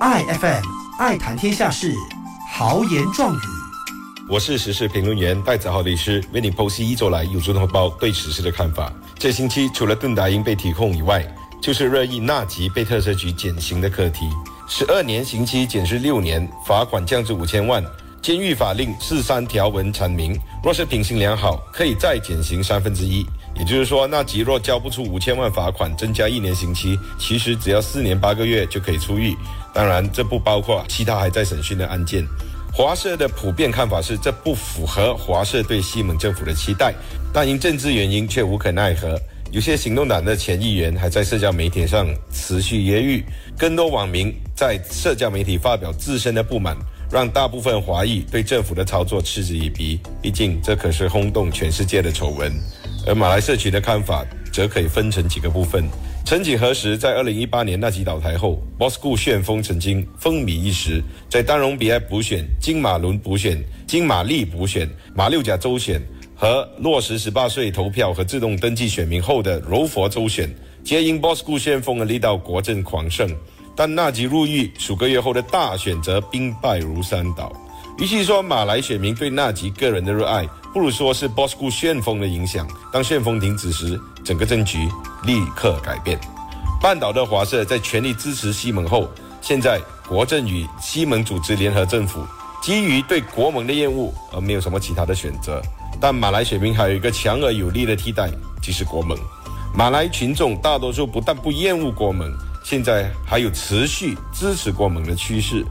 ，IFM 爱谈天下事，豪言壮语。我是时事评论员戴子浩律师，为你剖析一周来有诸同胞对此事的看法。这星期除了邓达英被提控以外，就是热议纳吉被特赦局减刑的课题。十二年刑期减至六年，罚款降至五千万。监狱法令四三条文阐明，若是品行良好，可以再减刑三分之一。也就是说，纳吉若交不出五千万罚款，增加一年刑期，其实只要四年八个月就可以出狱。当然，这不包括其他还在审讯的案件。华社的普遍看法是，这不符合华社对西蒙政府的期待，但因政治原因却无可奈何。有些行动党的前议员还在社交媒体上持续揶揄，更多网民在社交媒体发表自身的不满，让大部分华裔对政府的操作嗤之以鼻。毕竟，这可是轰动全世界的丑闻。而马来社群的看法则可以分成几个部分。曾几何时，在二零一八年纳吉倒台后，Bosco 旋风曾经风靡一时，在丹戎比埃补选、金马伦补选、金马利补选、马六甲州选和落实十八岁投票和自动登记选民后的柔佛州选，皆因 Bosco 旋风而力道国政狂胜。但纳吉入狱数个月后的大选则兵败如山倒。与其说马来选民对纳吉个人的热爱，不如说是 Bosco 旋风的影响。当旋风停止时，整个政局立刻改变。半岛的华社在全力支持西盟后，现在国政与西盟组织联合政府，基于对国盟的厌恶而没有什么其他的选择。但马来选民还有一个强而有力的替代，即是国盟。马来群众大多数不但不厌恶国盟，现在还有持续支持国盟的趋势。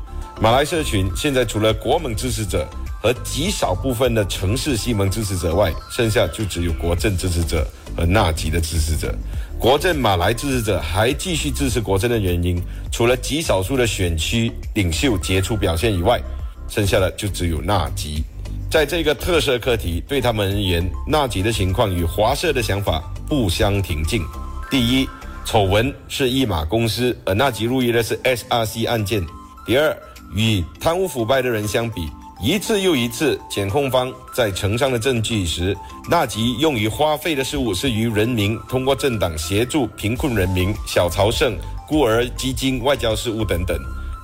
马来社群现在除了国盟支持者和极少部分的城市西盟支持者外，剩下就只有国政支持者和纳吉的支持者。国政马来支持者还继续支持国政的原因，除了极少数的选区领袖杰出表现以外，剩下的就只有纳吉。在这个特色课题对他们而言，纳吉的情况与华社的想法不相庭径。第一，丑闻是一马公司，而纳吉入狱的是 SRC 案件。第二。与贪污腐败的人相比，一次又一次，检控方在呈上的证据时，纳吉用于花费的事物是与人民通过政党协助贫困人民、小朝圣、孤儿基金、外交事务等等。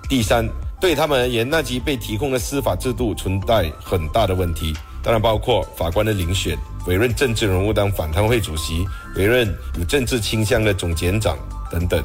第三，对他们而言，纳吉被提供的司法制度存在很大的问题，当然包括法官的遴选、委任政治人物当反贪会主席、委任有政治倾向的总检长等等。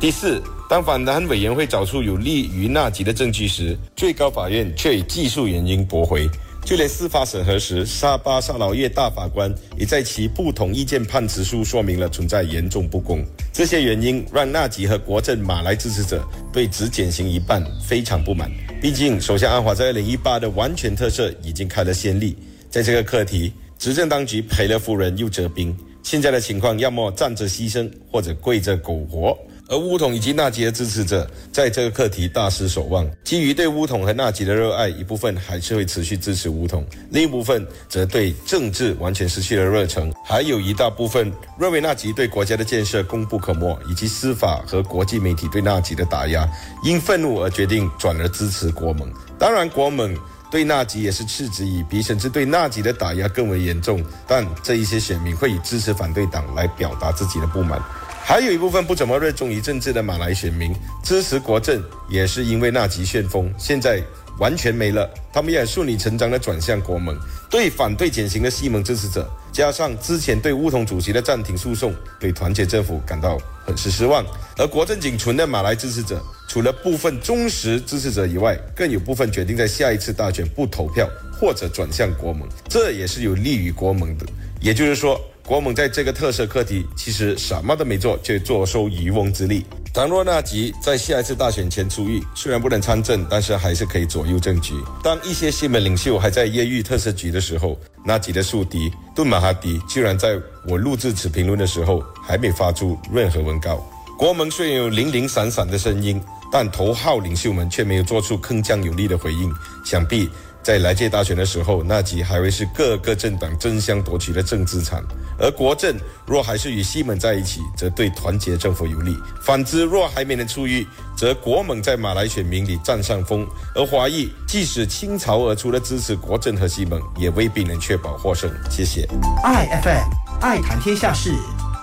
第四，当反贪委员会找出有利于纳吉的证据时，最高法院却以技术原因驳回。就连司法审核时，沙巴沙劳越大法官也在其不同意见判词书说明了存在严重不公。这些原因让纳吉和国政马来支持者对只减刑一半非常不满。毕竟，首相安华在二零一八的完全特赦已经开了先例，在这个课题，执政当局赔了夫人又折兵。现在的情况，要么站着牺牲，或者跪着苟活。而乌统以及纳吉的支持者在这个课题大失所望。基于对乌统和纳吉的热爱，一部分还是会持续支持乌统，另一部分则对政治完全失去了热忱。还有一大部分认为纳吉对国家的建设功不可没，以及司法和国际媒体对纳吉的打压，因愤怒而决定转而支持国盟。当然，国盟对纳吉也是嗤之以鼻，甚至对纳吉的打压更为严重。但这一些选民会以支持反对党来表达自己的不满。还有一部分不怎么热衷于政治的马来选民支持国政，也是因为纳吉旋风现在完全没了，他们也顺理成章地转向国盟。对反对减刑的西蒙支持者，加上之前对乌统主席的暂停诉讼，对团结政府感到很是失望。而国政仅存的马来支持者，除了部分忠实支持者以外，更有部分决定在下一次大选不投票或者转向国盟，这也是有利于国盟的。也就是说。国盟在这个特色课题其实什么都没做，却坐收渔翁之利。倘若纳吉在下一次大选前出狱，虽然不能参政，但是还是可以左右政局。当一些新闻领袖还在揶揄特色局的时候，纳吉的宿敌顿马哈迪居然在我录制此评论的时候还没发出任何文告。国盟虽然有零零散散的声音，但头号领袖们却没有做出铿锵有力的回应。想必。在来届大选的时候，纳吉还会是各个政党争相夺取的正资产；而国政若还是与西蒙在一起，则对团结政府有利；反之，若还没能出狱，则国盟在马来选民里占上风，而华裔即使倾巢而出的支持国政和西蒙，也未必能确保获胜。谢谢。I F M 爱谈天下事，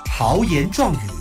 豪言壮语。